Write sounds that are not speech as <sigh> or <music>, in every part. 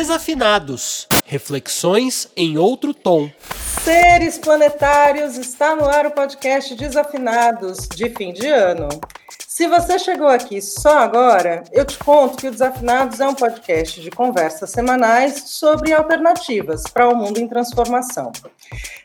Desafinados Reflexões em outro tom. Seres planetários, está no ar o podcast Desafinados de fim de ano. Se você chegou aqui só agora, eu te conto que o Desafinados é um podcast de conversas semanais sobre alternativas para o um mundo em transformação.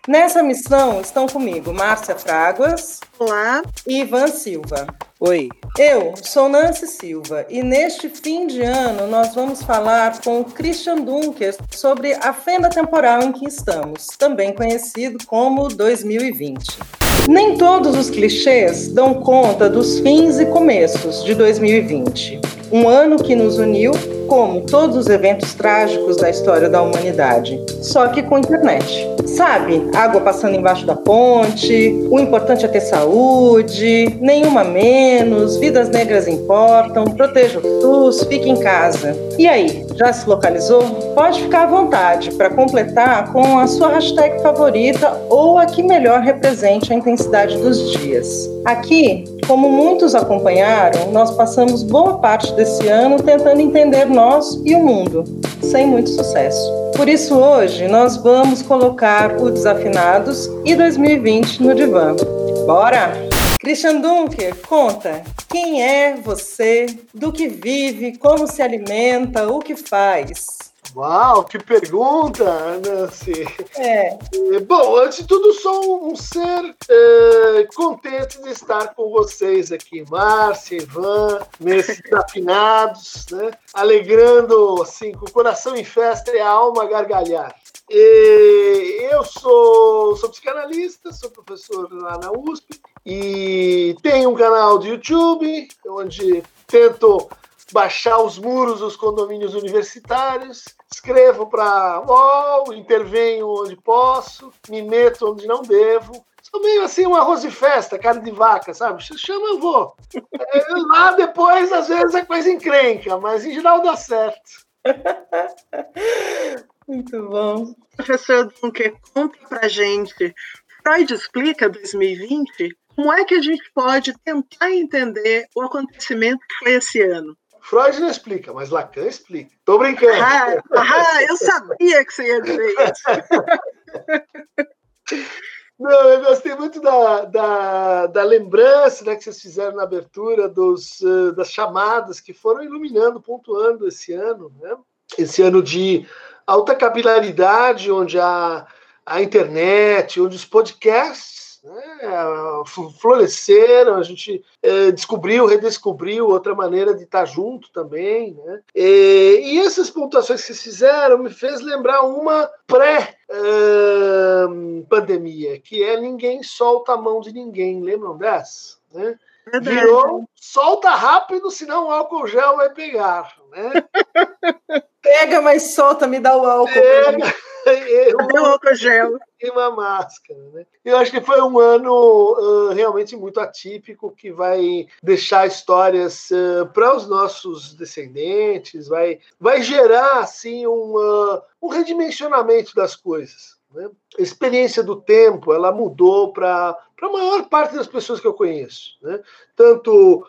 Nessa missão estão comigo Márcia Fraguas. Olá. E Ivan Silva. Oi. Eu sou Nancy Silva e neste fim de ano nós vamos falar com Christian Dunker sobre a fenda temporal em que estamos, também conhecido como 2020. Nem todos os clichês dão conta dos fins e começos de 2020. Um ano que nos uniu, como todos os eventos trágicos da história da humanidade, só que com internet. Sabe, água passando embaixo da ponte, o importante é ter saúde, nenhuma menos, vidas negras importam, proteja o SUS, fique em casa. E aí, já se localizou? Pode ficar à vontade para completar com a sua hashtag favorita ou a que melhor represente a intensidade dos dias. Aqui, como muitos acompanharam, nós passamos boa parte desse ano tentando entender nós e o mundo, sem muito sucesso. Por isso, hoje, nós vamos colocar o Desafinados e 2020 no divã. Bora! Christian Dunker, conta quem é você, do que vive, como se alimenta, o que faz. Uau, que pergunta, Nancy. É. é. Bom, antes de tudo, sou um ser é, contente de estar com vocês aqui, Márcia, Ivan, nesses afinados, <laughs> né? Alegrando, assim, com o coração em festa e a alma a gargalhar. E eu sou, sou psicanalista, sou professor lá na USP e tenho um canal do YouTube onde tento baixar os muros dos condomínios universitários, escrevo para UOL, intervenho onde posso, me meto onde não devo. Sou meio assim um arroz festa, carne de vaca, sabe? Se chama, eu vou. É, lá depois, às vezes, a é coisa encrenca, mas em geral dá certo. <laughs> Muito bom. Professor Dunker, conta pra gente. Freud explica 2020 como é que a gente pode tentar entender o acontecimento que foi esse ano? Freud não explica, mas Lacan explica. Tô brincando. Ah, ah eu sabia que você ia dizer isso. Não, eu gostei muito da, da, da lembrança né, que vocês fizeram na abertura dos, uh, das chamadas que foram iluminando, pontuando esse ano. Né? Esse ano de alta capilaridade, onde a, a internet, onde os podcasts né, floresceram, a gente é, descobriu, redescobriu outra maneira de estar junto também. Né? E, e essas pontuações que vocês fizeram me fez lembrar uma pré-pandemia, que é ninguém solta a mão de ninguém. Lembram dessa? Né? Virou, solta rápido, senão o álcool gel vai pegar. Né? <laughs> Pega, mas solta, me dá o álcool. Pega. Cadê o álcool gel? E uma máscara, né? Eu acho que foi um ano uh, realmente muito atípico que vai deixar histórias uh, para os nossos descendentes, vai, vai gerar assim um, uh, um redimensionamento das coisas. Né? A experiência do tempo ela mudou para a maior parte das pessoas que eu conheço, né? tanto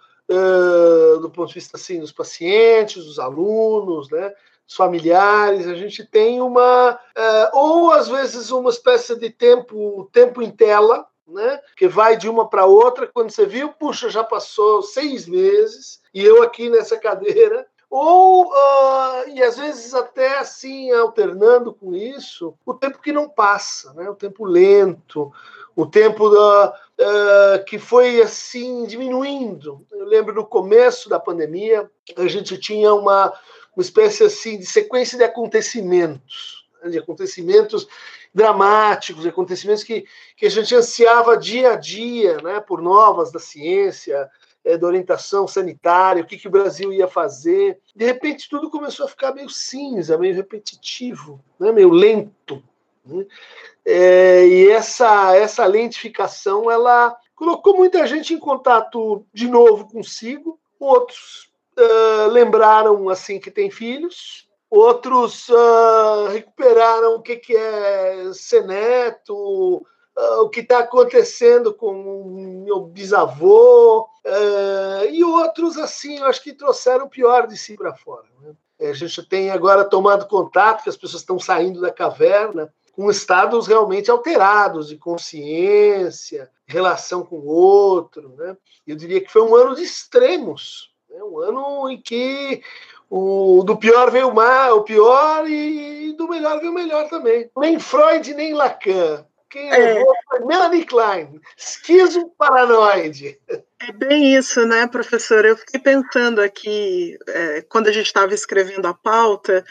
do ponto de vista assim dos pacientes, dos alunos, né? Familiares, a gente tem uma uh, ou às vezes uma espécie de tempo tempo em tela, né? Que vai de uma para outra. Quando você viu, puxa, já passou seis meses e eu aqui nessa cadeira. Ou, uh, e às vezes até assim, alternando com isso, o tempo que não passa, né? o tempo lento, o tempo uh, uh, que foi assim diminuindo. Eu lembro no começo da pandemia, a gente tinha uma, uma espécie assim de sequência de acontecimentos, né, de acontecimentos dramáticos, de acontecimentos que, que a gente ansiava dia a dia, né, por novas da ciência, é, da orientação sanitária, o que, que o Brasil ia fazer. De repente, tudo começou a ficar meio cinza, meio repetitivo, né, meio lento. Né? É, e essa, essa lentificação, ela colocou muita gente em contato de novo consigo, outros uh, lembraram assim que tem filhos, outros uh, recuperaram o que, que é ser neto, uh, o que está acontecendo com o meu bisavô, e outros assim, eu acho que trouxeram o pior de si para fora. Né? A gente tem agora tomado contato que as pessoas estão saindo da caverna com estados realmente alterados de consciência, relação com o outro. Né? Eu diria que foi um ano de extremos, né? um ano em que o, do pior veio o, mal, o pior e do melhor veio o melhor também. Nem Freud, nem Lacan. Quem é. levou foi Melanie Klein, esquizo paranoide. É bem isso, né, professor? Eu fiquei pensando aqui, é, quando a gente estava escrevendo a pauta,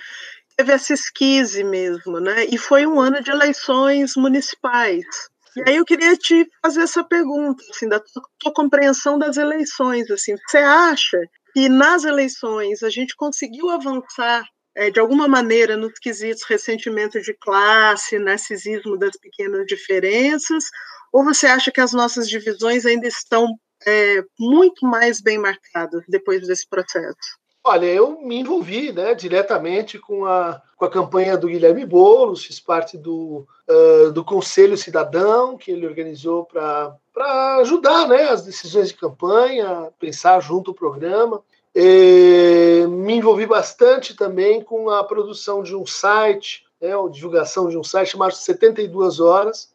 teve essa esquise mesmo, né? E foi um ano de eleições municipais. E aí eu queria te fazer essa pergunta, assim, da tua, compreensão das eleições, assim, você acha que nas eleições a gente conseguiu avançar é, de alguma maneira nos quesitos ressentimento de classe, narcisismo das pequenas diferenças, ou você acha que as nossas divisões ainda estão é, muito mais bem marcadas depois desse processo? Olha, eu me envolvi né, diretamente com a, com a campanha do Guilherme Boulos, fiz parte do, uh, do Conselho Cidadão, que ele organizou para ajudar né, as decisões de campanha, pensar junto o programa. E me envolvi bastante também com a produção de um site, né, a divulgação de um site chamado 72 Horas,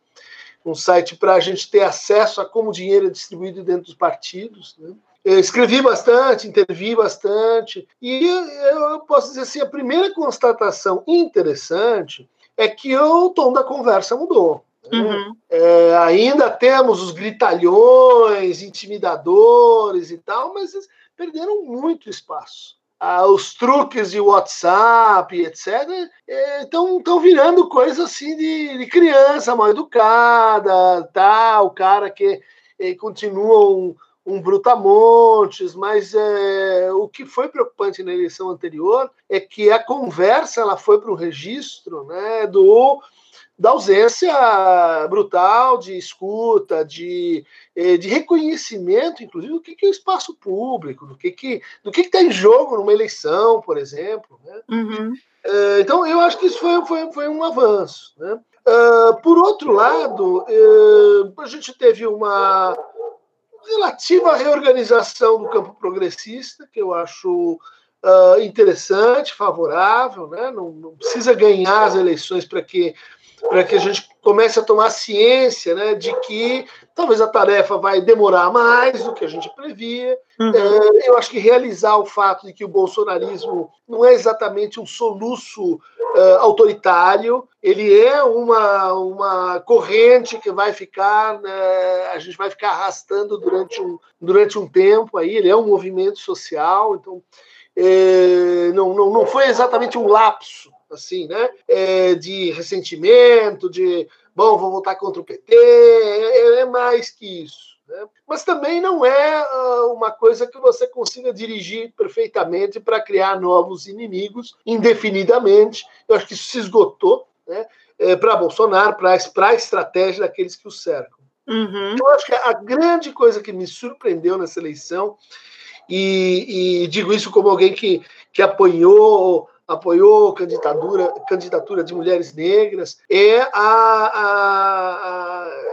um site para a gente ter acesso a como o dinheiro é distribuído dentro dos partidos. Né? Eu escrevi bastante, intervi bastante, e eu posso dizer assim: a primeira constatação interessante é que o tom da conversa mudou. Né? Uhum. É, ainda temos os gritalhões, intimidadores e tal, mas perderam muito espaço. Ah, os truques de WhatsApp, etc., estão é, virando coisa assim de, de, criança mal educada, tá? o cara que é, continua um, um brutamontes, mas é, o que foi preocupante na eleição anterior é que a conversa ela foi para o registro né, do da ausência brutal de escuta, de, é, de reconhecimento, inclusive, do que, é o espaço público, do que que do que está em jogo numa eleição, por exemplo. Né? Uhum. É, então, eu acho que isso foi, foi, foi um avanço. Né? Uh, por outro lado, uh, a gente teve uma, relativa à reorganização do campo progressista, que eu acho uh, interessante, favorável, né? não, não, precisa ganhar as eleições para que para que a gente comece a tomar ciência né, de que talvez a tarefa vai demorar mais do que a gente previa. Uhum. É, eu acho que realizar o fato de que o bolsonarismo não é exatamente um soluço uh, autoritário, ele é uma, uma corrente que vai ficar, né, a gente vai ficar arrastando durante um, durante um tempo aí, ele é um movimento social, então é, não, não, não foi exatamente um lapso assim, né? É, de ressentimento, de bom, vou votar contra o PT, é, é mais que isso. Né? Mas também não é uh, uma coisa que você consiga dirigir perfeitamente para criar novos inimigos indefinidamente. Eu acho que isso se esgotou né? É, para Bolsonaro, para a estratégia daqueles que o cercam. Uhum. Eu acho que a grande coisa que me surpreendeu nessa eleição, e, e digo isso como alguém que, que apoiou apoiou candidatura, candidatura de mulheres negras, é a, a,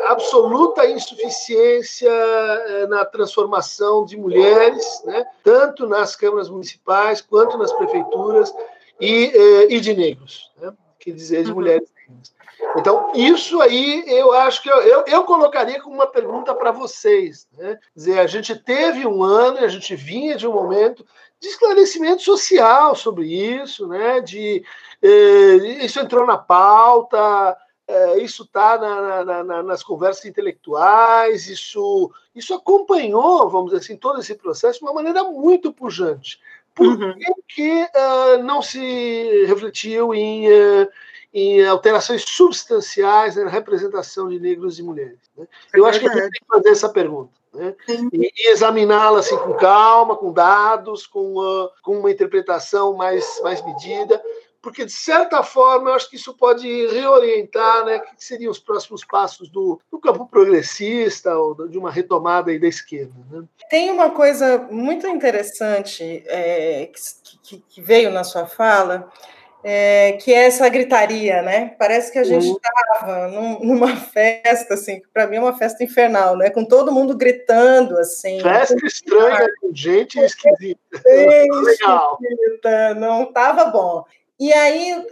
a absoluta insuficiência eh, na transformação de mulheres, né, tanto nas câmaras municipais quanto nas prefeituras, e, eh, e de negros, né, quer dizer, de uhum. mulheres negras. Então, isso aí eu acho que eu, eu, eu colocaria como uma pergunta para vocês. Né? dizer, a gente teve um ano, a gente vinha de um momento de esclarecimento social sobre isso, né? De eh, isso entrou na pauta, eh, isso está na, na, na, nas conversas intelectuais, isso isso acompanhou, vamos dizer assim, todo esse processo de uma maneira muito pujante. Por uhum. que uh, não se refletiu em, uh, em alterações substanciais na representação de negros e mulheres? Né? Eu é acho que a gente tem que fazer essa pergunta né? e, e examiná-la assim, com calma, com dados, com, uh, com uma interpretação mais, mais medida, porque, de certa forma, eu acho que isso pode reorientar né, o que seriam os próximos passos do, do campo progressista ou de uma retomada aí da esquerda. Né? Tem uma coisa muito interessante é, que, que, veio na sua fala, é, que é essa gritaria, né? Parece que a gente estava num, numa festa, assim, que para mim é uma festa infernal, né? Com todo mundo gritando, assim. Festa estranha, com gente esquisita. Legal. Esquisita, não estava bom. E aí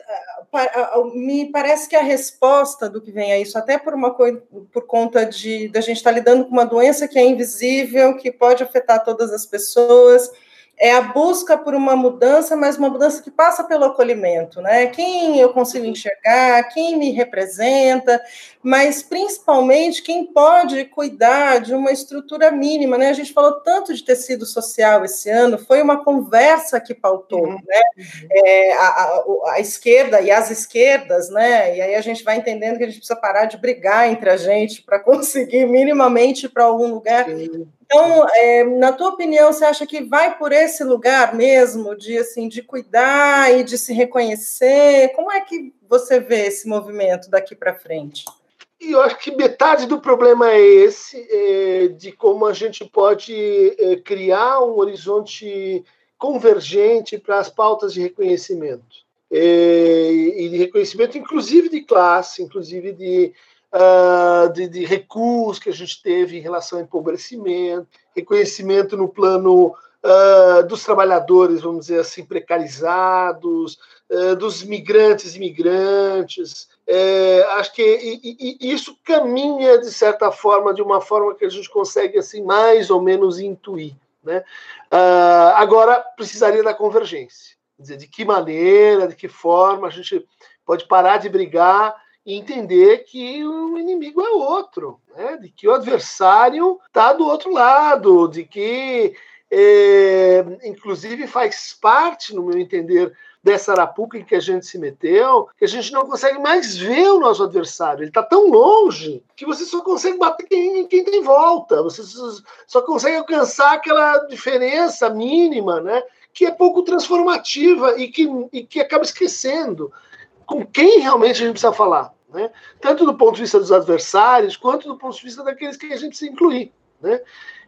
me parece que a resposta do que vem a isso, até por uma coisa, por conta de da gente estar tá lidando com uma doença que é invisível, que pode afetar todas as pessoas, é a busca por uma mudança, mas uma mudança que passa pelo acolhimento, né? Quem eu consigo enxergar, quem me representa, mas principalmente quem pode cuidar de uma estrutura mínima, né? A gente falou tanto de tecido social esse ano, foi uma conversa que pautou, uhum. né? É, a, a, a, esquerda e as esquerdas, né? E aí a gente vai entendendo que a gente precisa parar de brigar entre a gente para <laughs> conseguir minimamente para algum lugar. Então, é, na tua opinião, você acha que vai por esse lugar mesmo de assim de cuidar e de se reconhecer? Como é que você vê esse movimento daqui para frente? E eu acho que metade do problema é esse, é, de como a gente pode é, criar um horizonte convergente para as pautas de reconhecimento. É, e de reconhecimento, inclusive de classe, inclusive de uh, de, de recuos que a gente teve em relação ao empobrecimento, reconhecimento no plano uh, dos trabalhadores, vamos dizer assim, precarizados, uh, dos migrantes e imigrantes. É, acho que e, e, isso caminha, de certa forma, de uma forma que a gente consegue, assim, mais ou menos intuir. Né? agora, precisaria da convergência. Dizer, de que maneira, de que forma a gente pode parar de brigar e entender que o inimigo é outro, né? de que o adversário está do outro lado, de que, é, inclusive, faz parte, no meu entender, dessa arapuca em que a gente se meteu, que a gente não consegue mais ver o nosso adversário. Ele está tão longe que você só consegue bater quem, quem tem volta, você só consegue alcançar aquela diferença mínima, né? que é pouco transformativa e que, e que acaba esquecendo com quem realmente a gente precisa falar né? tanto do ponto de vista dos adversários, quanto do ponto de vista daqueles que a gente precisa incluir. Né?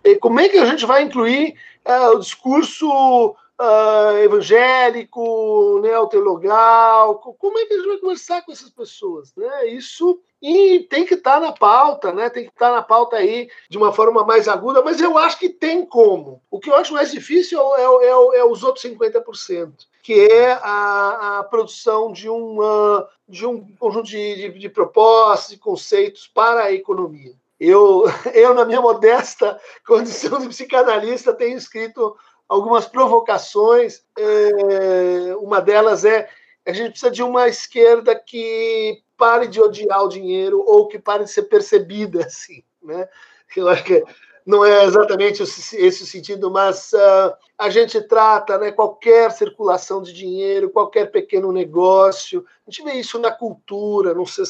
E como é que a gente vai incluir uh, o discurso uh, evangélico, neoteologal? Como é que a gente vai conversar com essas pessoas? Né? Isso e tem que estar tá na pauta, né? Tem que estar tá na pauta aí de uma forma mais aguda, mas eu acho que tem como. O que eu acho mais difícil é, é, é os outros 50% que é a, a produção de, uma, de um conjunto de, de, de propostas e conceitos para a economia. Eu, <laughs> eu, na minha modesta <laughs> condição de psicanalista, tenho escrito algumas provocações. É, uma delas é a gente precisa de uma esquerda que pare de odiar o dinheiro ou que pare de ser percebida <laughs> assim, né? Eu acho que não é exatamente esse o sentido, mas uh, a gente trata né, qualquer circulação de dinheiro, qualquer pequeno negócio, a gente vê isso na cultura, não sei,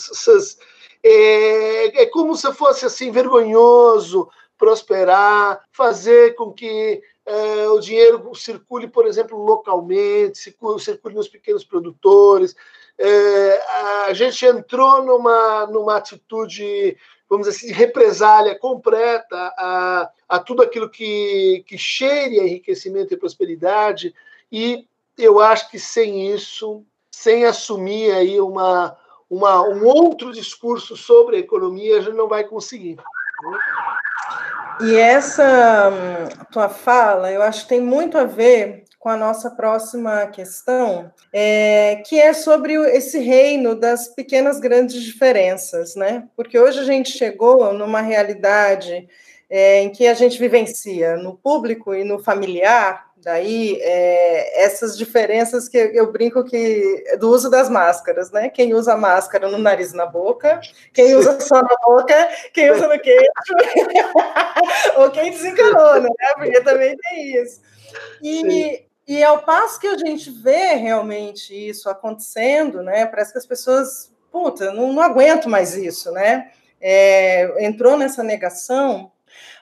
é, é como se fosse assim vergonhoso prosperar, fazer com que uh, o dinheiro circule, por exemplo, localmente, circule nos pequenos produtores. Uh, a gente entrou numa, numa atitude vamos dizer assim, represália completa a, a tudo aquilo que, que cheire a enriquecimento e prosperidade. E eu acho que sem isso, sem assumir aí uma, uma, um outro discurso sobre a economia, a gente não vai conseguir. E essa hum, tua fala, eu acho que tem muito a ver com a nossa próxima questão, é, que é sobre esse reino das pequenas grandes diferenças, né? Porque hoje a gente chegou numa realidade é, em que a gente vivencia no público e no familiar, daí é, essas diferenças que eu brinco que do uso das máscaras, né? Quem usa máscara no nariz e na boca, quem usa <laughs> só na boca, quem usa no queixo, <laughs> ou quem desencanou, né? Porque também tem isso. E, e ao passo que a gente vê realmente isso acontecendo, né? Parece que as pessoas, puta, não, não aguento mais isso, né? É, entrou nessa negação.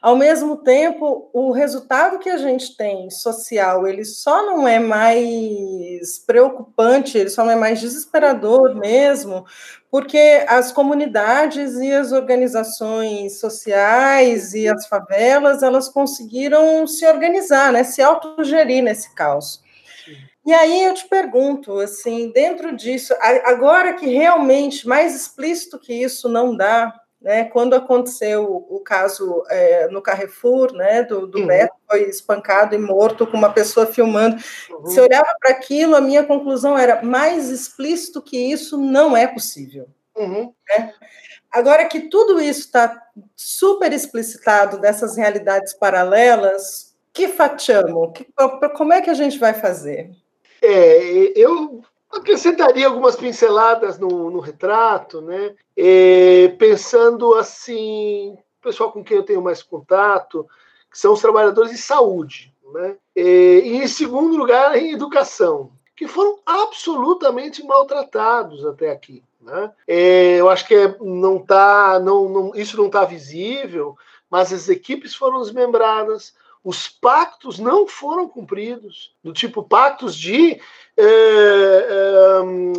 Ao mesmo tempo, o resultado que a gente tem social, ele só não é mais preocupante, ele só não é mais desesperador mesmo, porque as comunidades e as organizações sociais e as favelas, elas conseguiram se organizar, né, se autogerir nesse caos. E aí eu te pergunto, assim, dentro disso, agora que realmente mais explícito que isso não dá, né? Quando aconteceu o, caso é, no Carrefour, né, do, do uhum. Beto foi espancado e morto com uma pessoa filmando, uhum. se eu olhava para aquilo, a minha conclusão era mais explícito que isso não é possível. Uhum. Né? Agora que tudo isso está super explicitado dessas realidades paralelas, que fatiamo? Que, como é que a gente vai fazer? É, eu acrescentaria algumas pinceladas no, no retrato, né? É, pensando assim, pessoal com quem eu tenho mais contato, que são os trabalhadores de saúde, né? É, e em segundo lugar, em educação, que foram absolutamente maltratados até aqui. Né? É, eu acho que é, não tá, não, não, isso não está visível, mas as equipes foram desmembradas, os pactos não foram cumpridos, do tipo pactos de é,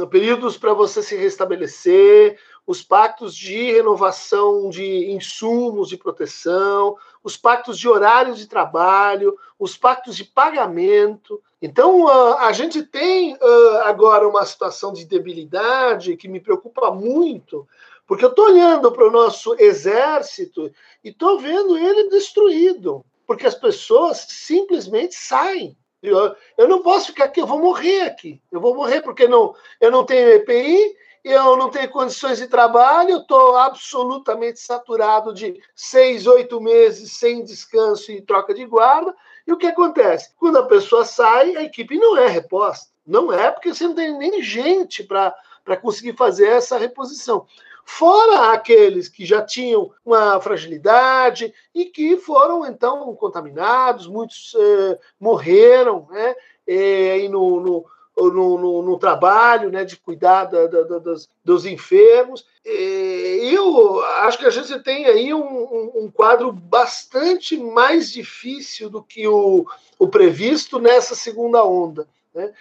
é, períodos para você se restabelecer, os pactos de renovação de insumos de proteção, os pactos de horários de trabalho, os pactos de pagamento. Então, a gente tem agora uma situação de debilidade que me preocupa muito, porque eu estou olhando para o nosso exército e estou vendo ele destruído porque as pessoas simplesmente saem. Eu, eu não posso ficar aqui, eu vou morrer aqui. Eu vou morrer porque não, eu não tenho EPI, eu não tenho condições de trabalho, eu estou absolutamente saturado de seis, oito meses sem descanso e troca de guarda. E o que acontece? Quando a pessoa sai, a equipe não é reposta. Não é, porque você não tem nem gente para conseguir fazer essa reposição fora aqueles que já tinham uma fragilidade e que foram então contaminados, muitos eh, morreram, né? E no, no no, no, no, trabalho, né, de cuidar da, da, dos, dos, enfermos. E eu acho que a gente tem aí um, um, um, quadro bastante mais difícil do que o, o previsto nessa segunda onda. Né?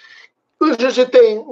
A gente tem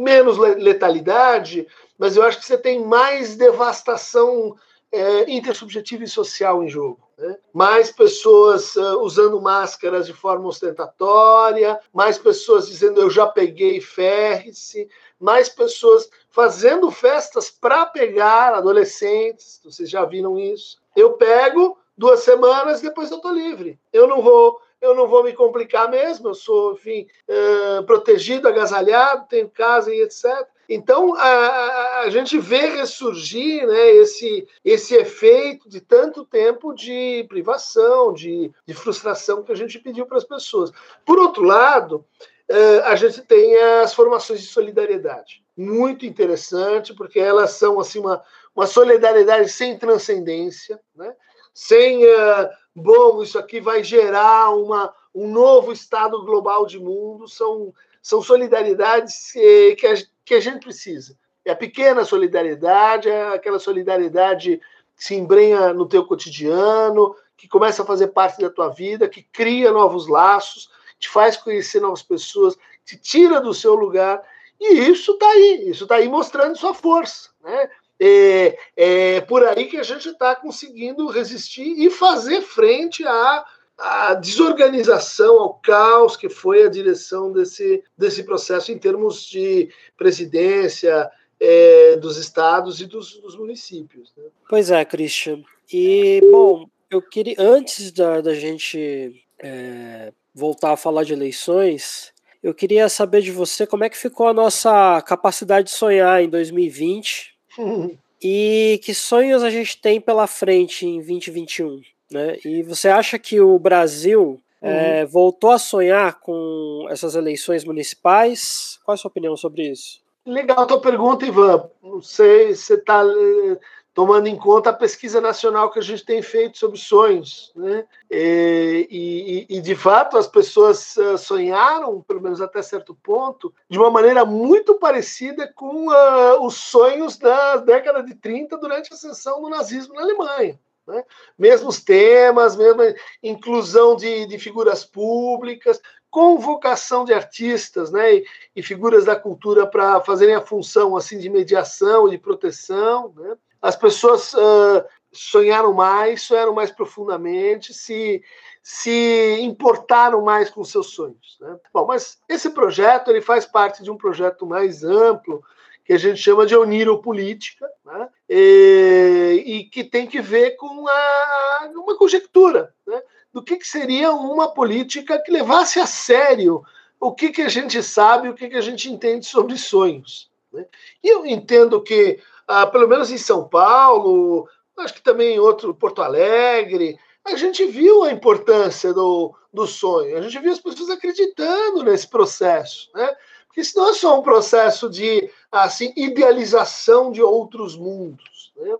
menos letalidade, mas eu acho que você tem mais devastação é, intersubjetiva e social em jogo. Né? Mais pessoas uh, usando máscaras de forma ostentatória, mais pessoas dizendo eu já peguei ferre-se, mais pessoas fazendo festas para pegar adolescentes. Vocês já viram isso? Eu pego duas semanas, depois eu estou livre. Eu não vou eu não vou me complicar mesmo, eu sou, enfim, uh, protegido, agasalhado, tenho casa e etc. Então, a, a, gente vê ressurgir né, esse, esse efeito de tanto tempo de privação, de, de frustração que a gente pediu para as pessoas. Por outro lado, uh, a gente tem as formações de solidariedade. Muito interessante, porque elas são assim uma, uma solidariedade sem transcendência, né? sem uh, bom, isso aqui vai gerar uma, um novo estado global de mundo, são, são solidariedades que, a, que a gente precisa. É a pequena solidariedade, é aquela solidariedade que se embrenha no teu cotidiano, que começa a fazer parte da tua vida, que cria novos laços, te faz conhecer novas pessoas, te tira do seu lugar. E isso está aí, isso está aí mostrando sua força. Né? É, é por aí que a gente está conseguindo resistir e fazer frente à, à desorganização, ao caos que foi a direção desse, desse processo em termos de presidência é, dos estados e dos, dos municípios. Né? Pois é, Christian. E, bom, eu queria, antes da, da gente é, voltar a falar de eleições, eu queria saber de você como é que ficou a nossa capacidade de sonhar em 2020 <laughs> e que sonhos a gente tem pela frente em 2021? Né? E você acha que o Brasil uhum. é, voltou a sonhar com essas eleições municipais? Qual é a sua opinião sobre isso? Legal a tua pergunta, Ivan. Não sei se você está eh, tomando em conta a pesquisa nacional que a gente tem feito sobre sonhos. Né? E, e, e, de fato, as pessoas ah, sonharam, pelo menos até certo ponto, de uma maneira muito parecida com uh, os sonhos da década de 30 durante a ascensão do nazismo na Alemanha. Né? Mesmos temas, mesma inclusão de, de figuras públicas, convocação de artistas né, e, e figuras da cultura para fazerem a função assim de mediação de proteção. Né? as pessoas uh, sonharam mais, sonharam mais profundamente, se, se importaram mais com seus sonhos. Né? Bom, mas esse projeto ele faz parte de um projeto mais amplo que a gente chama de oniro-política, né? e, e, que tem que ver com a, uma conjectura né? do que, que, seria uma política que levasse a sério o que, que a gente sabe, o que, que a gente entende sobre sonhos. Né? E eu entendo que, ah, pelo menos em São Paulo, acho que também em outro Porto Alegre, a gente viu a importância do, do sonho, a gente viu as pessoas acreditando nesse processo, né? Isso não é só um processo de assim idealização de outros mundos. Né?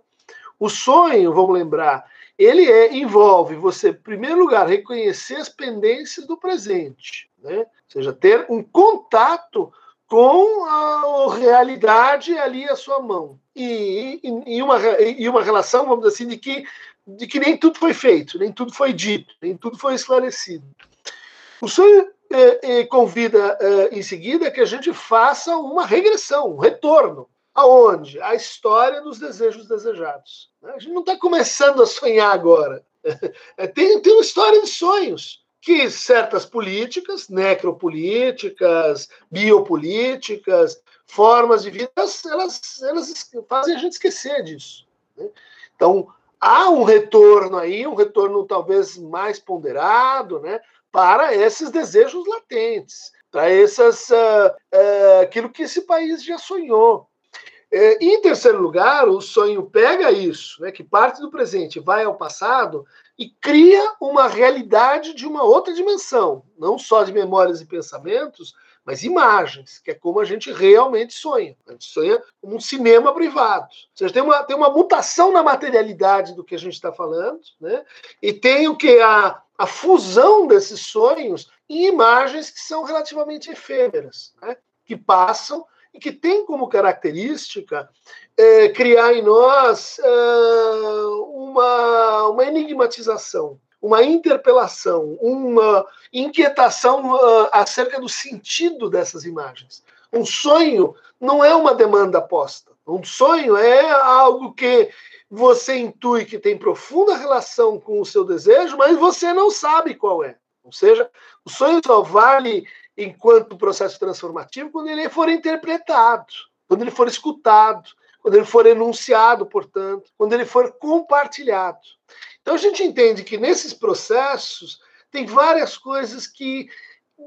O sonho, vamos lembrar, ele é, envolve você, em primeiro lugar, reconhecer as pendências do presente, né? ou seja, ter um contato com a realidade ali à sua mão. E, e, e, uma, e uma relação, vamos dizer assim, de que, de que nem tudo foi feito, nem tudo foi dito, nem tudo foi esclarecido. O sonho e, convida eh, em seguida que a gente faça uma regressão, um retorno. Aonde? A história dos desejos desejados. A gente não está começando a sonhar agora. <laughs> É, tem, tem uma história de sonhos que certas políticas, necropolíticas, biopolíticas, formas de vida, elas, elas fazem a gente esquecer disso. Né? Então, há um retorno aí, um retorno talvez mais ponderado, né? Para esses desejos latentes, para essas, uh, uh, aquilo que esse país já sonhou. Uh, em terceiro lugar, o sonho pega isso, né, que parte do presente vai ao passado e cria uma realidade de uma outra dimensão, não só de memórias e pensamentos, mas imagens, que é como a gente realmente sonha. A gente sonha como um cinema privado. Ou seja, tem uma, tem uma mutação na materialidade do que a gente está falando, né? e tem o que? A, a fusão desses sonhos em imagens que são relativamente efêmeras, né? que passam e que têm como característica é, criar em nós é, uma, uma enigmatização uma interpelação, uma inquietação uh, acerca do sentido dessas imagens. Um sonho não é uma demanda posta. Um sonho é algo que você intui que tem profunda relação com o seu desejo, mas você não sabe qual é. Ou seja, o sonho só vale enquanto processo transformativo quando ele for interpretado, quando ele for escutado, quando ele for enunciado, portanto, quando ele for compartilhado. Então a gente entende que nesses processos tem várias coisas que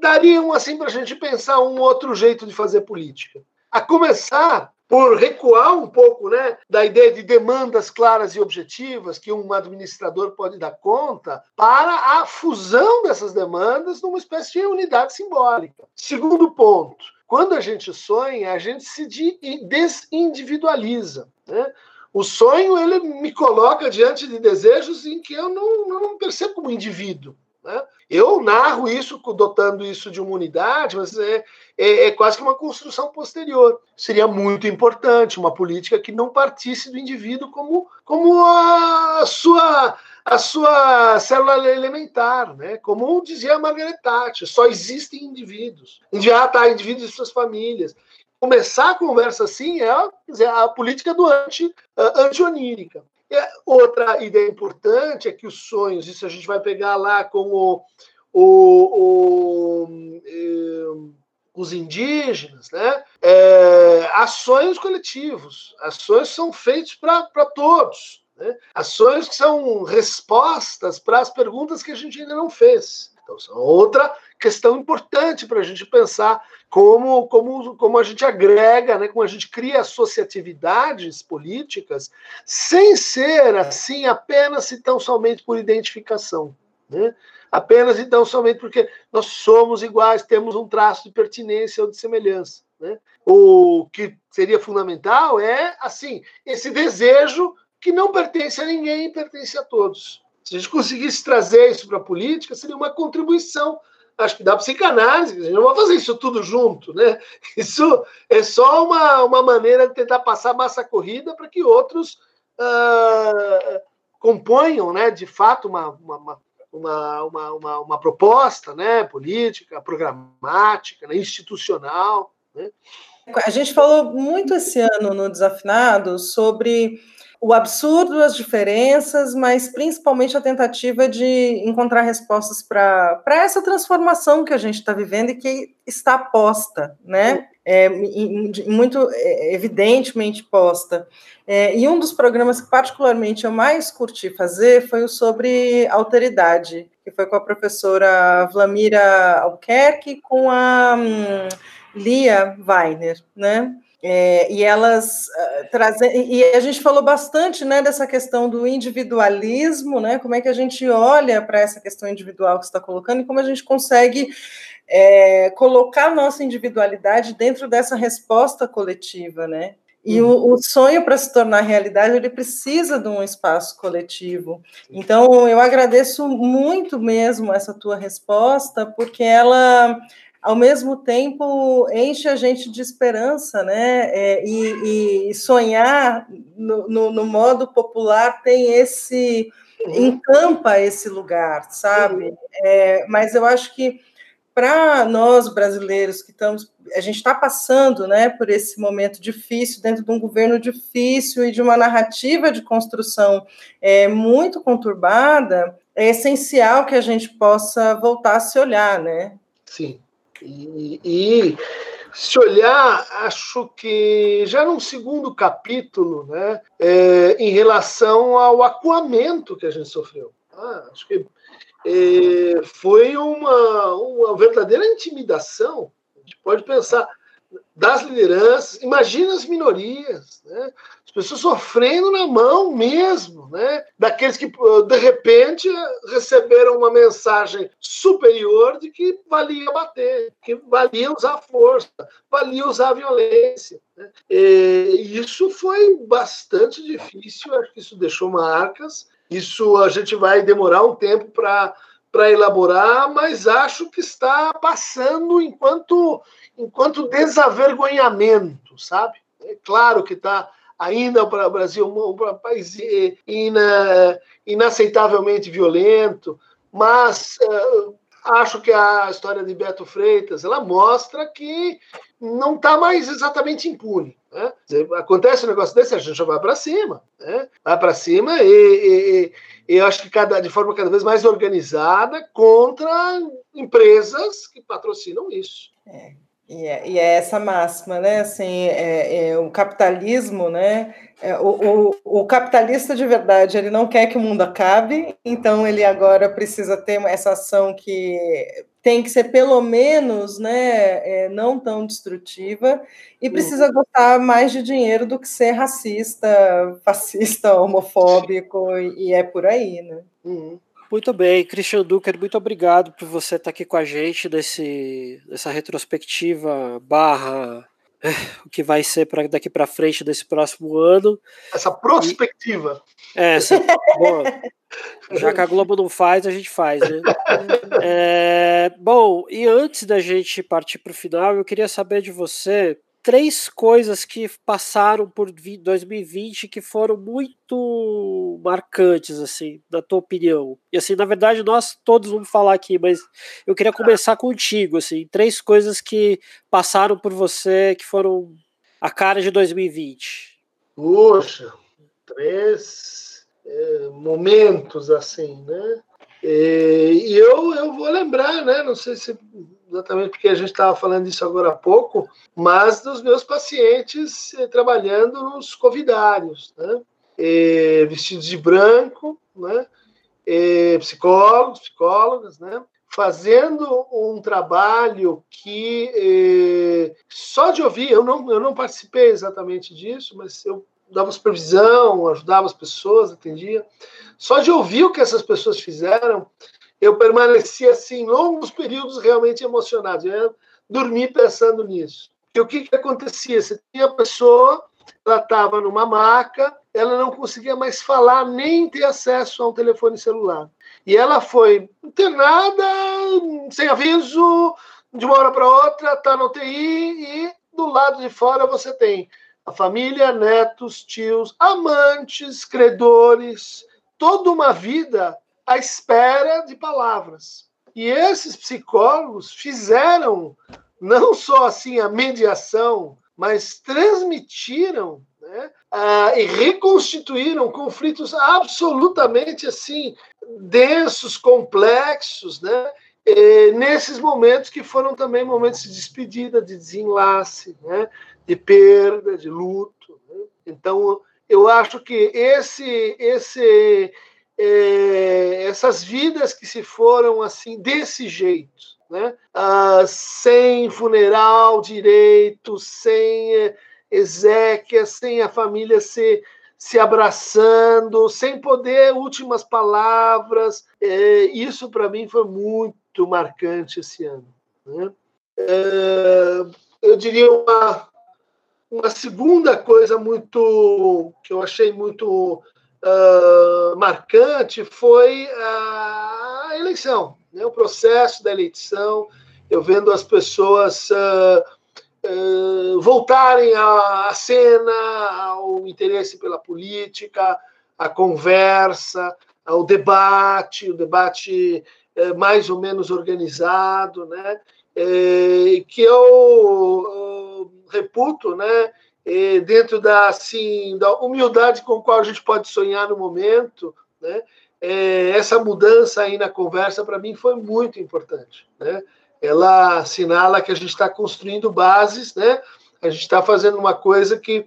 dariam assim para a gente pensar um outro jeito de fazer política. A começar por recuar um pouco né, da ideia de demandas claras e objetivas que um administrador pode dar conta, para a fusão dessas demandas numa espécie de unidade simbólica. Segundo ponto, quando a gente sonha, a gente se desindividualiza. Né? O sonho ele me coloca diante de desejos em que eu não, não percebo como indivíduo. Né? Eu narro isso, dotando isso de uma unidade, mas é, é, é, quase que uma construção posterior. Seria muito importante uma política que não partisse do indivíduo como, como a sua a sua célula elementar, né? Como dizia a Margaret Thatcher, só existem indivíduos. Já tá indivíduos e suas famílias começar a conversa assim é a política do anti, anti-onírica. Outra ideia importante é que os sonhos, isso a gente vai pegar lá com o, o, o eh, os indígenas, né? É, ações coletivos, ações são feitas para todos, né? ações que são respostas para as perguntas que a gente ainda não fez. Então, são outra questão importante para a gente pensar como, como, como a gente agrega, né, como a gente cria associatividades políticas, sem ser assim apenas e tão somente por identificação. Né? Apenas e tão somente porque nós somos iguais, temos um traço de pertinência ou de semelhança. Né? O que seria fundamental é assim esse desejo que não pertence a ninguém, pertence a todos. Se a gente conseguisse trazer isso para a política, seria uma contribuição acho que dá psicanálise, a gente não vai fazer isso tudo junto, né? <laughs> Isso é só uma, uma maneira de tentar passar massa corrida para que outros uh, componham, né, de fato, uma, uma, uma, uma, uma, proposta né, política, programática, né, institucional. Né? A gente falou muito esse ano no Desafinado sobre o absurdo, as diferenças, mas principalmente a tentativa de encontrar respostas para essa transformação que a gente está vivendo e que está posta, né? É, muito é, evidentemente posta. É, e um dos programas que particularmente eu mais curti fazer foi o sobre alteridade, que foi com a professora Vlamira Alquerque com a hum, Lia Weiner, né? É, e elas uh, trazem e a gente falou bastante né dessa questão do individualismo né como é que a gente olha para essa questão individual que está colocando e como a gente consegue é, colocar nossa individualidade dentro dessa resposta coletiva né? E o, o sonho para se tornar realidade ele precisa de um espaço coletivo. Então eu agradeço muito mesmo essa tua resposta porque ela ao mesmo tempo enche a gente de esperança, né? É, e, e, sonhar no, no, no, modo popular tem esse uhum. encampa esse lugar, sabe? Uhum. É, mas eu acho que para nós brasileiros que estamos, a gente está passando, né, por esse momento difícil dentro de um governo difícil e de uma narrativa de construção é, muito conturbada, é essencial que a gente possa voltar a se olhar, né? Sim. E, e, se olhar, acho que já num segundo capítulo, né, é, em relação ao acuamento que a gente sofreu. Ah, acho que é, foi uma, uma verdadeira intimidação. A gente pode pensar das lideranças, imagina as minorias, né? as pessoas sofrendo na mão mesmo, né? daqueles que de repente receberam uma mensagem superior de que valia bater, que valia usar força, valia usar violência. Né? E isso foi bastante difícil, acho que isso deixou marcas, isso a gente vai demorar um tempo para para elaborar, mas acho que está passando enquanto enquanto desavergonhamento, sabe? É claro que está ainda para o Brasil um país ina, inaceitavelmente violento, mas uh, acho que a história de Beto Freitas ela mostra que não está mais exatamente impune. Né? Acontece um negócio desse, a gente vai para cima, né? vai para cima e, e, e, eu acho que cada, de forma cada vez mais organizada contra empresas que patrocinam isso. É. E é, e é, essa máxima, né? Assim, é, é o capitalismo, né? É, o, o, o, capitalista de verdade, ele não quer que o mundo acabe, então ele agora precisa ter essa ação que tem que ser pelo menos, né, é, não tão destrutiva e uhum. precisa uhum. gostar mais de dinheiro do que ser racista, <laughs> fascista, homofóbico e, é por aí, né? Uhum. Muito bem, Christian Ducker, muito obrigado por você estar aqui com a gente nesse, nessa retrospectiva barra o que vai ser para daqui para frente desse próximo ano. Essa prospectiva. E, é, essa, bom, já que a Globo não faz, a gente faz, né? É, bom, e antes da gente partir para o final, eu queria saber de você três coisas que passaram por 2020 que foram muito marcantes, assim, na tua opinião. E assim, na verdade, nós todos vamos falar aqui, mas eu queria começar contigo, assim, três coisas que passaram por você que foram a cara de 2020. Poxa, três é, momentos assim, né? E eu, eu vou lembrar, né? Não sei se exatamente porque a gente estava falando disso agora há pouco, mas dos meus pacientes eh, trabalhando nos covidários, né? E, vestidos de branco, né? E, psicólogos, psicólogas, né? Fazendo um trabalho que eh, só de ouvir, eu não, eu não participei exatamente disso, mas eu dava supervisão, ajudava as pessoas, atendia. Só de ouvir o que essas pessoas fizeram, eu permaneci assim longos períodos realmente emocionado. Eu dormi pensando nisso. E o que, que acontecia? Você tinha a pessoa, ela estava numa maca, ela não conseguia mais falar nem ter acesso a um telefone celular. E ela foi internada sem aviso, de uma hora para outra, está no UTI e do lado de fora você tem a família, netos, tios, amantes, credores, toda uma vida à espera de palavras. E esses psicólogos fizeram não só assim a mediação, mas transmitiram né, e reconstituíram conflitos absolutamente assim densos, complexos, né? E nesses momentos que foram também momentos de despedida, de desenlace, né? de perda, de luto. Né? Então, eu acho que esse, esse, é, essas vidas que se foram assim desse jeito, né? Ah, sem funeral direito, sem é, exéquia, sem a família se, se abraçando, sem poder últimas palavras. É, isso para mim foi muito marcante esse ano. Né? É, eu diria uma, uma segunda coisa muito que eu achei muito uh, marcante foi a eleição, né? o processo da eleição, eu vendo as pessoas uh, uh, voltarem à, à cena, ao interesse pela política, à conversa, ao debate, o debate eh, mais ou menos organizado, né? Eh, que eu reputo, né? Dentro da assim da humildade com qual a gente pode sonhar no momento, né? essa mudança aí na conversa para mim foi muito importante, né? ela assinala que a gente está construindo bases, né? A gente está fazendo uma coisa que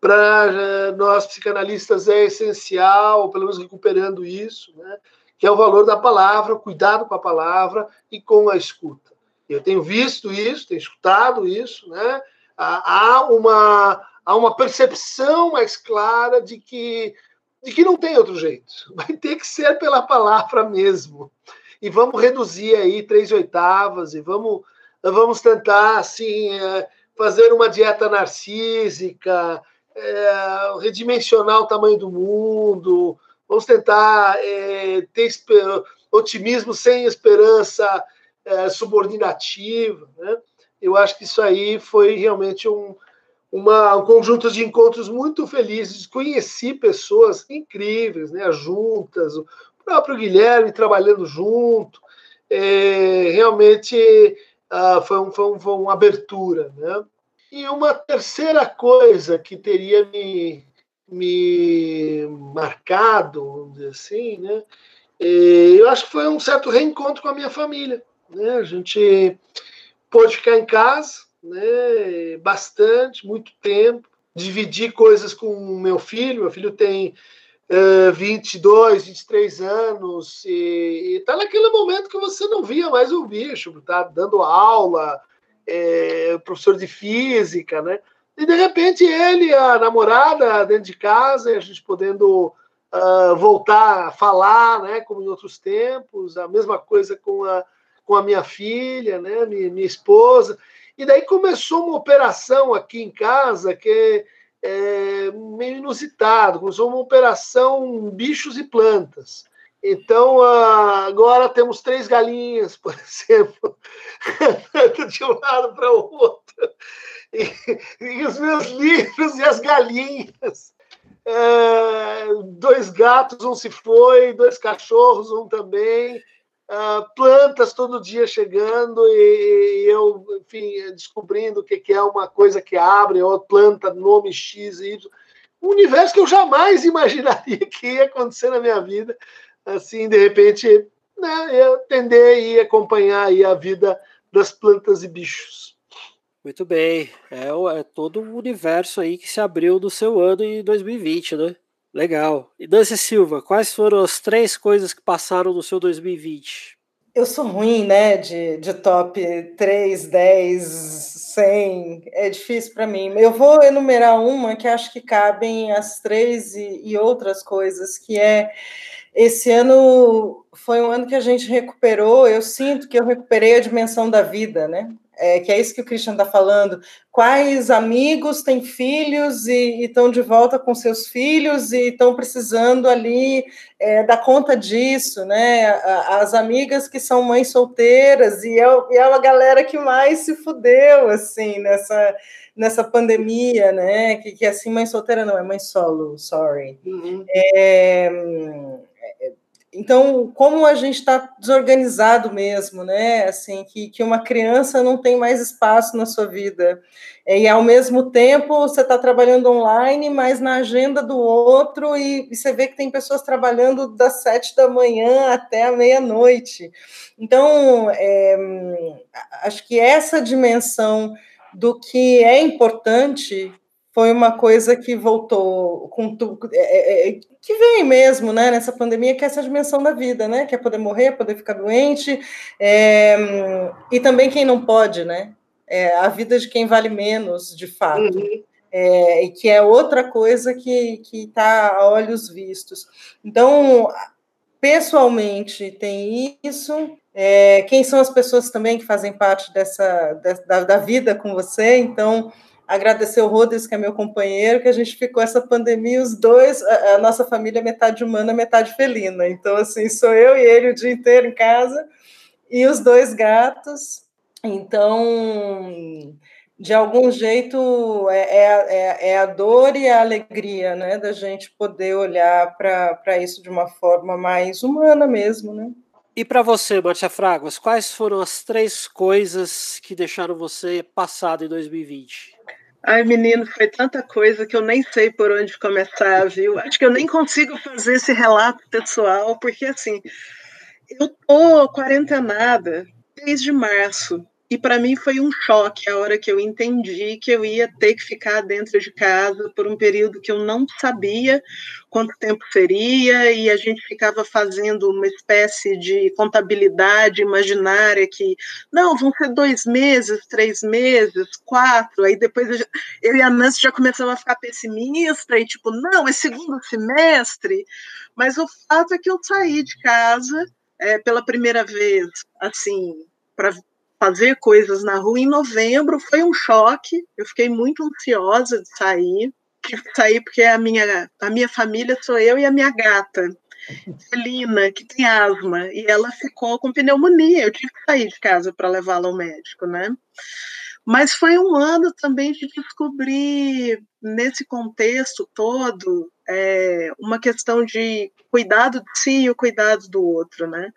para eh, nós psicanalistas é essencial, pelo menos recuperando isso, né? Que é o valor da palavra, cuidado com a palavra e com a escuta. Eu tenho visto isso, tenho escutado isso, né? Há uma há uma percepção mais clara de que de que não tem outro jeito, <laughs> vai ter que ser pela palavra mesmo e vamos reduzir aí três oitavas e vamos, vamos tentar assim é, fazer uma dieta narcísica, é, redimensionar o tamanho do mundo, vamos tentar é, ter otimismo sem esperança é, subordinativa. Né? Eu acho que isso aí foi realmente um, uma, um conjunto de encontros muito felizes. Conheci pessoas incríveis, né? juntas, próprio Guilherme trabalhando junto, é, realmente ah, foi, um, foi, um, foi, uma abertura. Né? E uma terceira coisa que teria me, me marcado, vamos dizer assim, né? É, eu acho que foi um certo reencontro com a minha família. Né? A gente pôde ficar em casa né? bastante, muito tempo, dividir coisas com meu filho. Meu filho tem uh, 22, 23 anos, e está naquele momento que você não via mais o bicho, tá dando aula, é, professor de física, né? E de repente ele, a namorada dentro de casa, e a gente podendo uh, voltar a falar, né? Como em outros tempos, a mesma coisa com a, com a minha filha, né? Minha, minha esposa. E daí começou uma operação aqui em casa que é, meio inusitado, começou uma operação bichos e plantas. Então, agora temos três galinhas, por <laughs> exemplo, <laughs> de um lado para o outro. E, e, os meus livros e as galinhas. É, dois gatos, um se foi, dois cachorros, um também. Uh, plantas todo dia chegando e, e, eu, enfim, descobrindo o que, que é uma coisa que abre, outra planta, nome X e Y. Um universo que eu jamais <laughs> imaginaria que ia acontecer na minha vida. Assim, de repente, né, eu tender ir acompanhar aí a vida das plantas e bichos. Muito bem. É, é todo o universo aí que se abriu no seu ano em 2020, né? Legal. E Dance Silva, quais foram as três coisas que passaram no seu 2020? Eu sou ruim, né, de, de top 3, 10, 100, é difícil para mim. Eu vou enumerar uma que acho que cabem as três e, e outras coisas, que é esse ano foi um ano que a gente recuperou, eu sinto que eu recuperei a dimensão da vida, né? É, que é isso que o Christian está falando. Quais amigos têm filhos e estão de volta com seus filhos e estão precisando ali é, dar conta disso, né? As amigas que são mães solteiras e é, e é a galera que mais se fudeu, assim, nessa, nessa pandemia, né? Que, que assim, mãe solteira não, é mãe solo, sorry. Uhum. É, então, como a gente está desorganizado mesmo, né? Assim, que, que uma criança não tem mais espaço na sua vida. E ao mesmo tempo você está trabalhando online, mas na agenda do outro, e, e, você vê que tem pessoas trabalhando das sete da manhã até a meia-noite. Então, é, acho que essa dimensão do que é importante foi uma coisa que voltou com tudo, é, é, é, que vem mesmo, né, nessa pandemia, que é essa dimensão da vida, né, que é poder morrer, poder ficar doente, é, e também quem não pode, né, é a vida de quem vale menos, de fato, uhum. é, e que é outra coisa que que está a olhos vistos. Então, pessoalmente tem isso. É, quem são as pessoas também que fazem parte dessa da, da vida com você? Então agradecer o Rodrigues, que é meu companheiro, que a gente ficou essa pandemia, os dois, a, a, nossa família é metade humana, metade felina. Então, assim, sou eu e ele o dia inteiro em casa, e os dois gatos. Então, de algum jeito, é, é, é, é a dor e a alegria, né, da gente poder olhar para isso de uma forma mais humana mesmo, né? E para você, Márcia Fraguas, quais foram as três coisas que deixaram você passado em 2020? Ai, menino, foi tanta coisa que eu nem sei por onde começar, viu? Acho que eu nem consigo fazer esse relato pessoal, porque assim, eu tô quarentenada desde março. E para mim foi um choque a hora que eu entendi que eu ia ter que ficar dentro de casa por um período que eu não sabia quanto tempo seria, e a gente ficava fazendo uma espécie de contabilidade imaginária que, não, vão ser dois meses, três meses, quatro, aí depois eu, eu e a Nancy já começamos a ficar pessimista, e tipo, não, é segundo semestre, mas o fato é que eu saí de casa é, pela primeira vez, assim, para fazer coisas na rua em novembro foi um choque. Eu fiquei muito ansiosa de sair. Tive que sair porque a minha, a minha família sou eu e a minha gata, Celina, que tem asma, e ela ficou com pneumonia. Eu tive que sair de casa para levá-la ao médico, né? Mas foi um ano também de descobrir, nesse contexto todo, é, uma questão de cuidado de si e o cuidado do outro, né?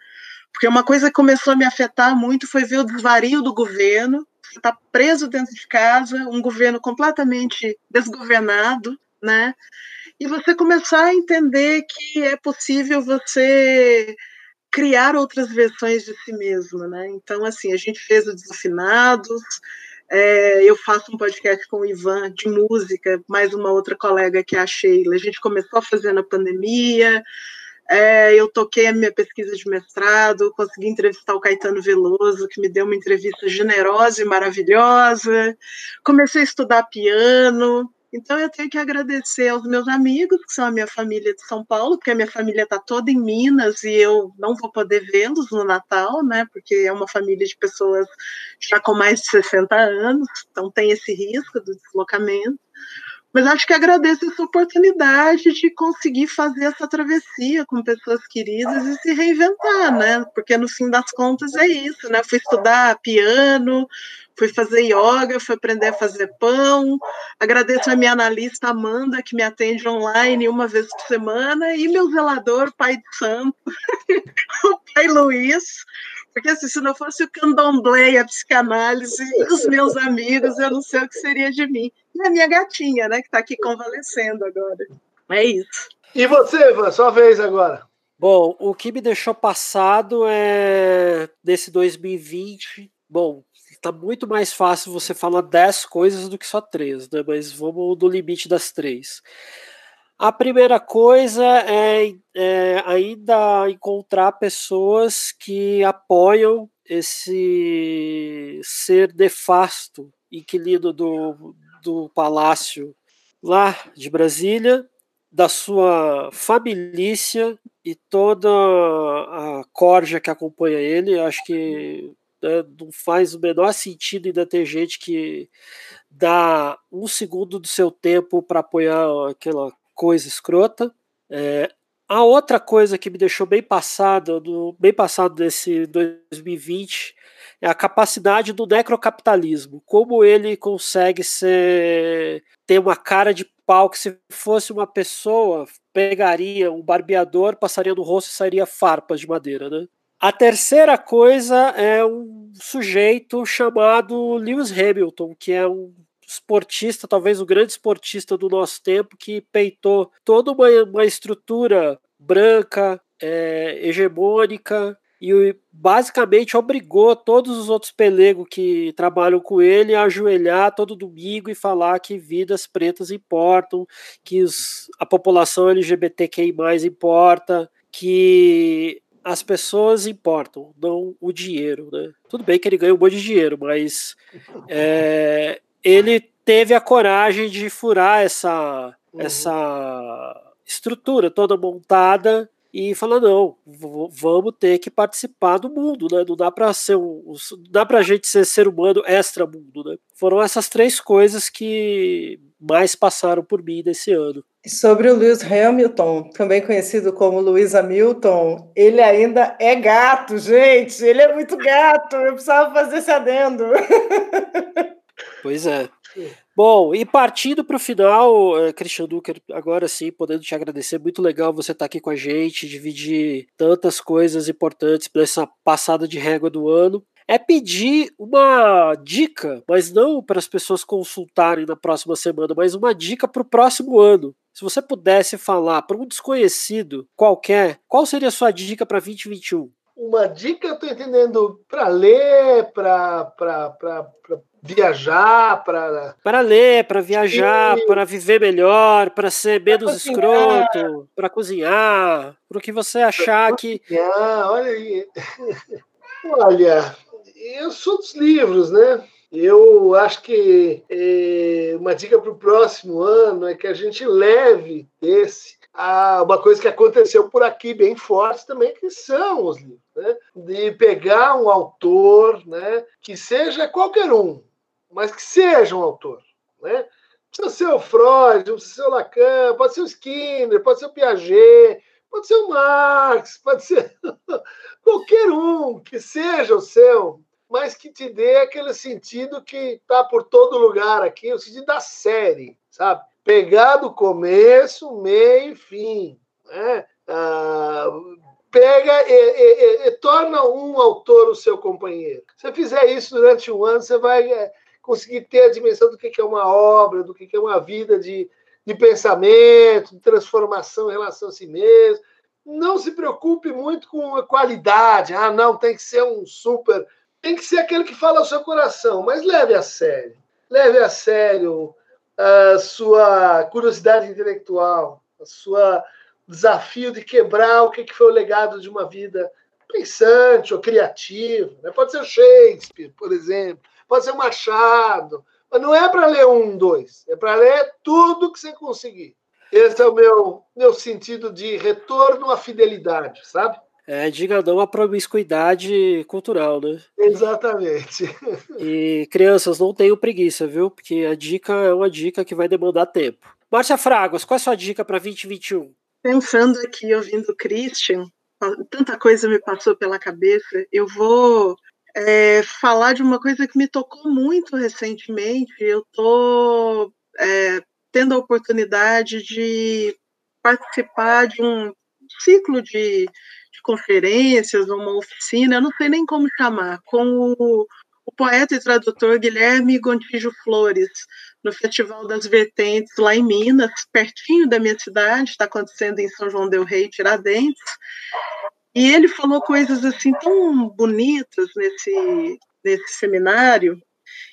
Porque uma coisa que começou a me afetar muito foi ver o desvario do governo. Você está preso dentro de casa, um governo completamente desgovernado, né? E você começar a entender que é possível você criar outras versões de si mesmo, né? Então, assim, a gente fez o Desafinados, é, eu faço um podcast com o Ivan de música, mais uma outra colega que é a Sheila. A gente começou a fazer na pandemia, é, eu toquei a minha pesquisa de mestrado, consegui entrevistar o Caetano Veloso, que me deu uma entrevista generosa e maravilhosa. Comecei a estudar piano. Então, eu tenho que agradecer aos meus amigos, que são a minha família de São Paulo, porque a minha família está toda em Minas e eu não vou poder vê-los no Natal, né? Porque é uma família de pessoas já com mais de 60 anos, então tem esse risco do deslocamento. Mas acho que agradeço essa oportunidade de conseguir fazer essa travessia com pessoas queridas e se reinventar, né? Porque no fim das contas é isso, né? Fui estudar piano, fui fazer yoga, fui aprender a fazer pão. Agradeço a minha analista Amanda, que me atende online uma vez por semana, e meu zelador, pai de santo, <laughs> o pai Luiz, porque assim, se não fosse o candomblé, a psicanálise os meus amigos, eu não sei o que seria de mim e a minha gatinha, né, que está aqui convalescendo agora. É isso. E você, Ivan, sua vez agora. Bom, o que me deixou passado é desse 2020. Bom, está muito mais fácil você falar 10 coisas do que só três, né? Mas vamos no limite das três. A primeira coisa é, é, ainda encontrar pessoas que apoiam esse ser nefasto, inquilino do, do palácio lá de Brasília, da sua família e toda a corja que acompanha ele. Acho que né, não faz o menor sentido ainda ter gente que dá um segundo do seu tempo para apoiar aquela coisa escrota. É, a outra coisa que me deixou bem passado, do, bem passado desse 2020 é a capacidade do necrocapitalismo, como ele consegue ser, ter uma cara de pau que se fosse uma pessoa, pegaria um barbeador, passaria no rosto e sairia farpas de madeira, né? A terceira coisa é um sujeito chamado Lewis Hamilton, que é um esportista, talvez o grande esportista do nosso tempo, que peitou toda uma, uma estrutura branca, é, hegemônica, e basicamente obrigou todos os outros pelegos que trabalham com ele a ajoelhar todo domingo e falar que vidas pretas importam, que os, a população LGBTQI importa, que as pessoas importam, não o dinheiro. Né? Tudo bem que ele ganha um monte de dinheiro, mas <laughs> é, ele teve a coragem de furar essa, uhum. essa estrutura toda montada e falar não, vamos ter que participar do mundo, né? Não dá para ser um, dá para gente ser ser humano extra mundo, né? Foram essas três coisas que mais passaram por mim nesse ano. Sobre o Lewis Hamilton, também conhecido como Lewis Hamilton, ele ainda é gato, gente. Ele é muito gato. Eu precisava fazer esse adendo. <laughs> Pois é. Bom, e partindo para o final, eh, Christian Duker, agora sim, podendo te agradecer, muito legal você estar tá aqui com a gente, dividir tantas coisas importantes nessa passada de régua do ano. É pedir uma dica, mas não para as pessoas consultarem na próxima semana, mas uma dica para o próximo ano. Se você pudesse falar para um desconhecido qualquer, qual seria a sua dica para 2021? Uma dica, eu estou entendendo, para ler, para viajar, para. Para ler, para viajar, para viver melhor, para ser menos escroto, para cozinhar, para o que você achar pra que. Olha aí. <laughs> olha, eu sou dos livros, né? Eu acho que é, uma dica para o próximo ano é que a gente leve esse a uma coisa que aconteceu por aqui bem forte também, que são os livros. Né? De pegar um autor, né? que seja qualquer um, mas que seja um autor. Né? Precisa ser o Freud, precisa ser o Lacan, pode ser o Skinner, pode ser o Piaget, pode ser o Marx, pode ser <laughs> qualquer um que seja o seu, mas que te dê aquele sentido que está por todo lugar aqui, o sentido da série, sabe? Pegar do começo, meio e fim. Né? Ah, pega e, e, e, torna um autor o seu companheiro. Se você fizer isso durante um ano, você vai é, conseguir ter a dimensão do que é uma obra, do que é uma vida de, de pensamento, de transformação em relação a si mesmo. Não se preocupe muito com a qualidade. Ah, não, tem que ser um super. Tem que ser aquele que fala ao seu coração, mas leve a sério. Leve a sério a sua curiosidade intelectual, a sua desafio de quebrar o que foi o legado de uma vida pensante ou criativa. Né? Pode ser Shakespeare, por exemplo pode ser Machado, mas não é para ler um, dois, é para ler tudo que você conseguir. Esse é o meu, meu sentido de retorno à fidelidade, sabe? É, diga não à promiscuidade cultural, né? Exatamente. E crianças, não tenham preguiça, viu? Porque a dica é uma dica que vai demandar tempo. Márcia Fragos, qual é a sua dica para 2021? Pensando aqui, ouvindo o Christian, tanta coisa me passou pela cabeça. Eu vou é, falar de uma coisa que me tocou muito recentemente. Eu estou é, tendo a oportunidade de participar de um ciclo de, de conferências, uma oficina, eu não sei nem como chamar, com o, o poeta e tradutor Guilherme Gontijo Flores, no Festival das Vertentes, lá em Minas, pertinho da minha cidade, está acontecendo em São João Del Rei, Tiradentes. E ele falou coisas assim tão bonitas nesse, nesse seminário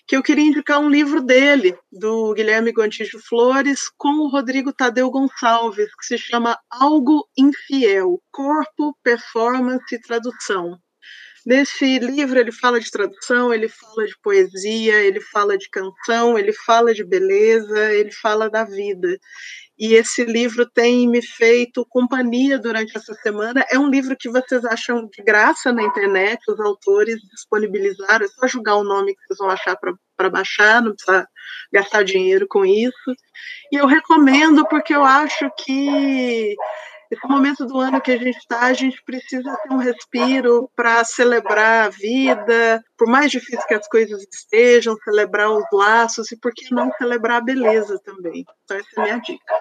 que eu queria indicar um livro dele, do Guilherme Gontijo Flores, com o Rodrigo Tadeu Gonçalves, que se chama Algo Infiel: Corpo, Performance e Tradução. Nesse livro ele fala de tradução, ele fala de poesia, ele fala de canção, ele fala de beleza, ele fala da vida e esse livro tem me feito companhia durante essa semana. É um livro que vocês acham de graça na internet, os autores disponibilizaram, é só julgar o nome que vocês vão achar para baixar, não precisa gastar dinheiro com isso. E eu recomendo porque eu acho que esse momento do ano que a gente está, a gente precisa ter um respiro para celebrar a vida, por mais difícil que as coisas estejam, celebrar os laços e por que não celebrar a beleza também. Então, essa é a minha dica.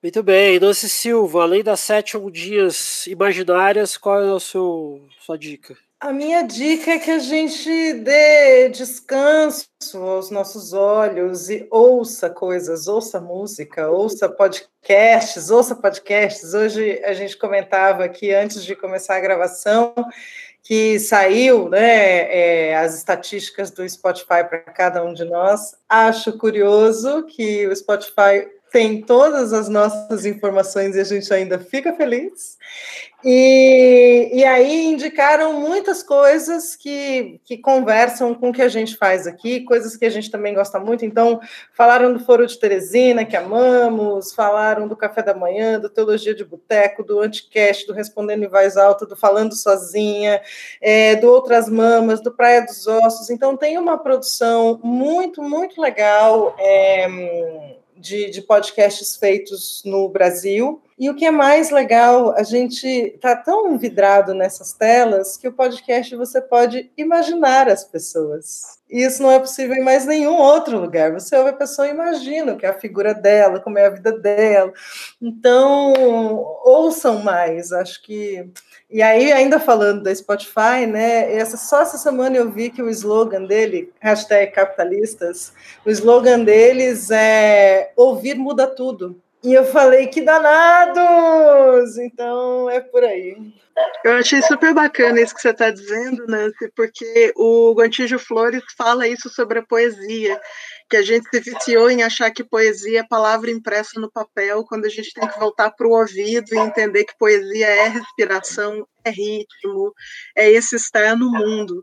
Muito bem, Doce Silva, além das sete dias imaginárias, qual é a seu, sua dica? A minha dica é que a gente dê descanso aos nossos olhos e ouça coisas, ouça música, ouça podcasts, ouça podcasts. Hoje a gente comentava aqui antes de começar a gravação que saiu né, é, as estatísticas do Spotify para cada um de nós. Acho curioso que o Spotify tem todas as nossas informações e a gente ainda fica feliz. E, e aí indicaram muitas coisas que, que conversam com o que a gente faz aqui, coisas que a gente também gosta muito. Então, falaram do Foro de Teresina, que amamos, falaram do Café da Manhã, do Teologia de Boteco, do Anticast, do Respondendo em Voz Alta, do Falando Sozinha, é, do Outras Mamas, do Praia dos Ossos. Então, tem uma produção muito, muito legal. É, de, de podcasts feitos no Brasil. E o que é mais legal, a gente está tão vidrado nessas telas que o podcast você pode imaginar as pessoas. E isso não é possível em mais nenhum outro lugar. Você ouve a pessoa e imagina o que é a figura dela, como é a vida dela. Então, ouçam mais. Acho que e aí, ainda falando da Spotify, né? Essa, só essa semana eu vi que o slogan dele, hashtag capitalistas, o slogan deles é ouvir muda tudo. E eu falei, que danados! Então é por aí. Eu achei super bacana isso que você está dizendo, Nancy, porque o Gontijo Flores fala isso sobre a poesia, que a gente se viciou em achar que poesia é palavra impressa no papel, quando a gente tem que voltar para o ouvido e entender que poesia é respiração, é ritmo, é esse estar no mundo.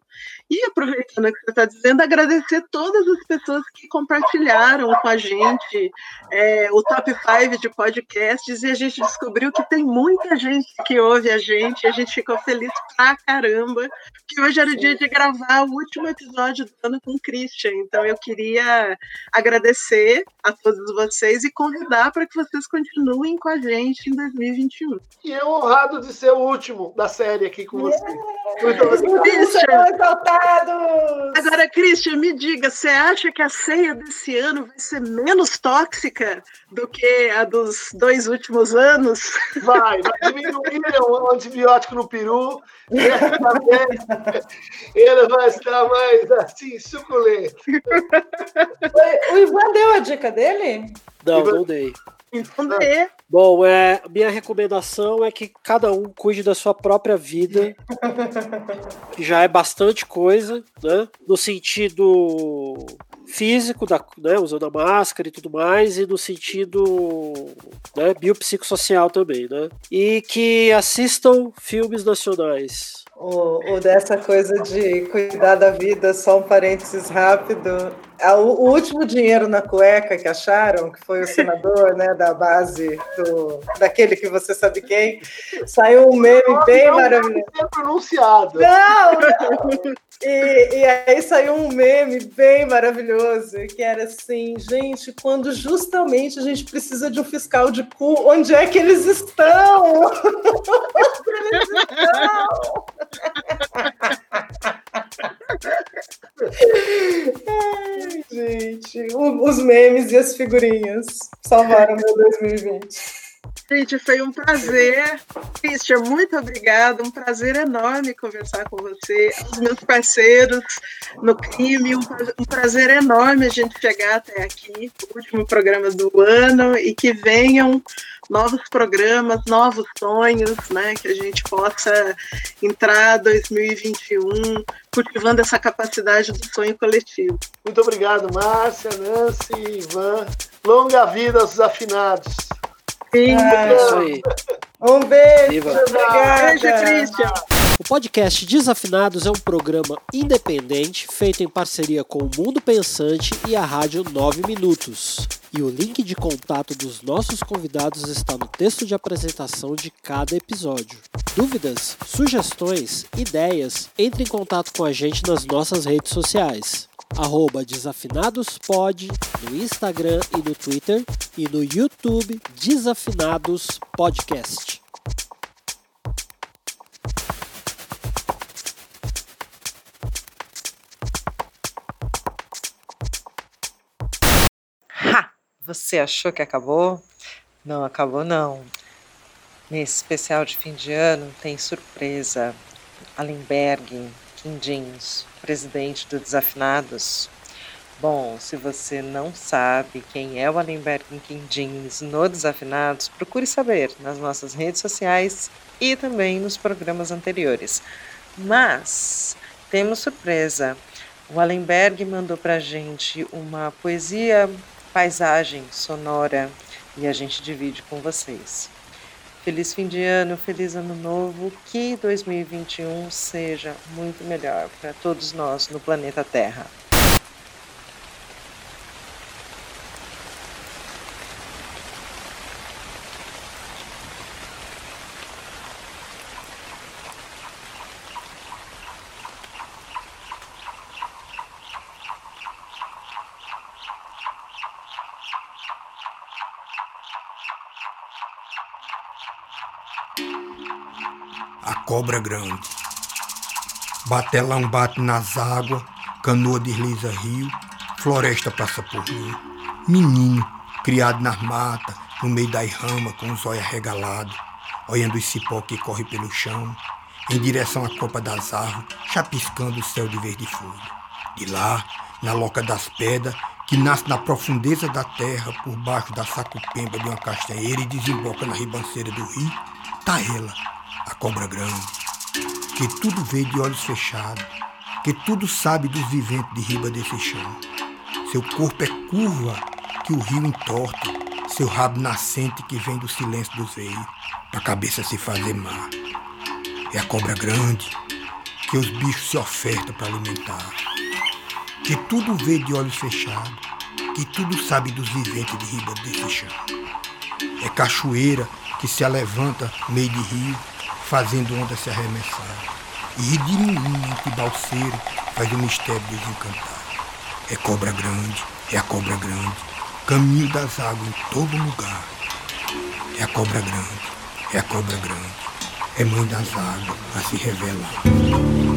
E aproveitando o que você está dizendo, agradecer todas as pessoas que compartilharam com a gente é, o top 5 de podcasts e a gente descobriu que tem muita gente que ouve a gente, e a gente ficou feliz pra caramba, que hoje era o dia de gravar o último episódio do ano com o Christian. Então eu queria agradecer a todos vocês e convidar para que vocês continuem com a gente em 2021. E é honrado de ser o último da série aqui com você. Muito obrigado. Agora, Christian, me diga, você acha que a ceia desse ano vai ser menos tóxica do que a dos dois últimos anos? Vai, vai diminuir o antibiótico no peru, ele vai estar mais assim, suculento. O Ivan deu a dica dele? Não, não dei. Então dê. Bom, é, minha recomendação é que cada um cuide da sua própria vida, <laughs> que já é bastante coisa, né? No sentido físico, da, né, usando a máscara e tudo mais, e no sentido né, biopsicossocial também, né? E que assistam filmes nacionais. O, o, dessa coisa de cuidar da vida, só um parênteses rápido. É o, último dinheiro na cueca que acharam, que foi o senador né, da base, do, daquele que você sabe quem, saiu um meme bem maravilhoso. Não. Não! <laughs> não. E, e, aí saiu um meme bem maravilhoso, que era assim, gente, quando justamente a gente precisa de um fiscal de cu, onde é que eles estão? <laughs> onde eles estão? <laughs> Ai, gente, os memes e as figurinhas salvaram meu 2020. Gente, foi um prazer. Christian, muito obrigada. Um prazer enorme conversar com você, os meus parceiros no crime. Um prazer enorme a gente chegar até aqui, o último programa do ano, e que venham novos programas, novos sonhos, né? Que a gente possa entrar 2021 cultivando essa capacidade do sonho coletivo. Muito obrigado, Márcia, Nancy, Ivan. Longa vida aos desafinados. É isso aí. Um beijo. Obrigada. Beijo, Christian. O podcast Desafinados é um programa independente feito em parceria com o Mundo Pensante e a Rádio 9 Minutos. E o link de contato dos nossos convidados está no texto de apresentação de cada episódio. Dúvidas, sugestões, ideias, entre em contato com a gente nas nossas redes sociais arroba desafinadospod no Instagram e no Twitter e no YouTube Desafinados Podcast. Ha! Você achou que acabou? Não acabou não. Nesse especial de fim de ano tem surpresa. Alenberg Quindins, presidente do Desafinados. Bom, se você não sabe quem é o Alenberg Quindins no Desafinados, procure saber nas nossas redes sociais e também nos programas anteriores. Mas temos surpresa. O Allenberg mandou para gente uma poesia, paisagem sonora e a gente divide com vocês. Feliz fim de ano, feliz ano novo, que 2021 seja muito melhor para todos nós no planeta Terra. Cobra grande. Batelão bate nas águas, canoa desliza rio, floresta passa por mim. Menino, criado nas matas, no meio das ramas, com os olhos regalados, olhando o cipó que corre pelo chão, em direção à copa das árvores, chapiscando o céu de verde fundo. De lá, na loca das pedras, que nasce na profundeza da terra, por baixo da sacupemba de uma castanheira e desemboca na ribanceira do rio, tá ela, cobra grande, que tudo vê de olhos fechados, que tudo sabe dos viventes de riba desse chão. Seu corpo é curva que o rio entorta, seu rabo nascente que vem do silêncio dos veios, pra cabeça se fazer mar. É a cobra grande que os bichos se ofertam para alimentar, que tudo vê de olhos fechados, que tudo sabe dos viventes de riba desse chão. É cachoeira que se alevanta meio de rio, fazendo onda se arremessar. E de menino que balseiro faz o mistério desencantar. É cobra grande, é a cobra grande, caminho das águas em todo lugar. É a cobra grande, é a cobra grande, é mãe das águas a se revelar.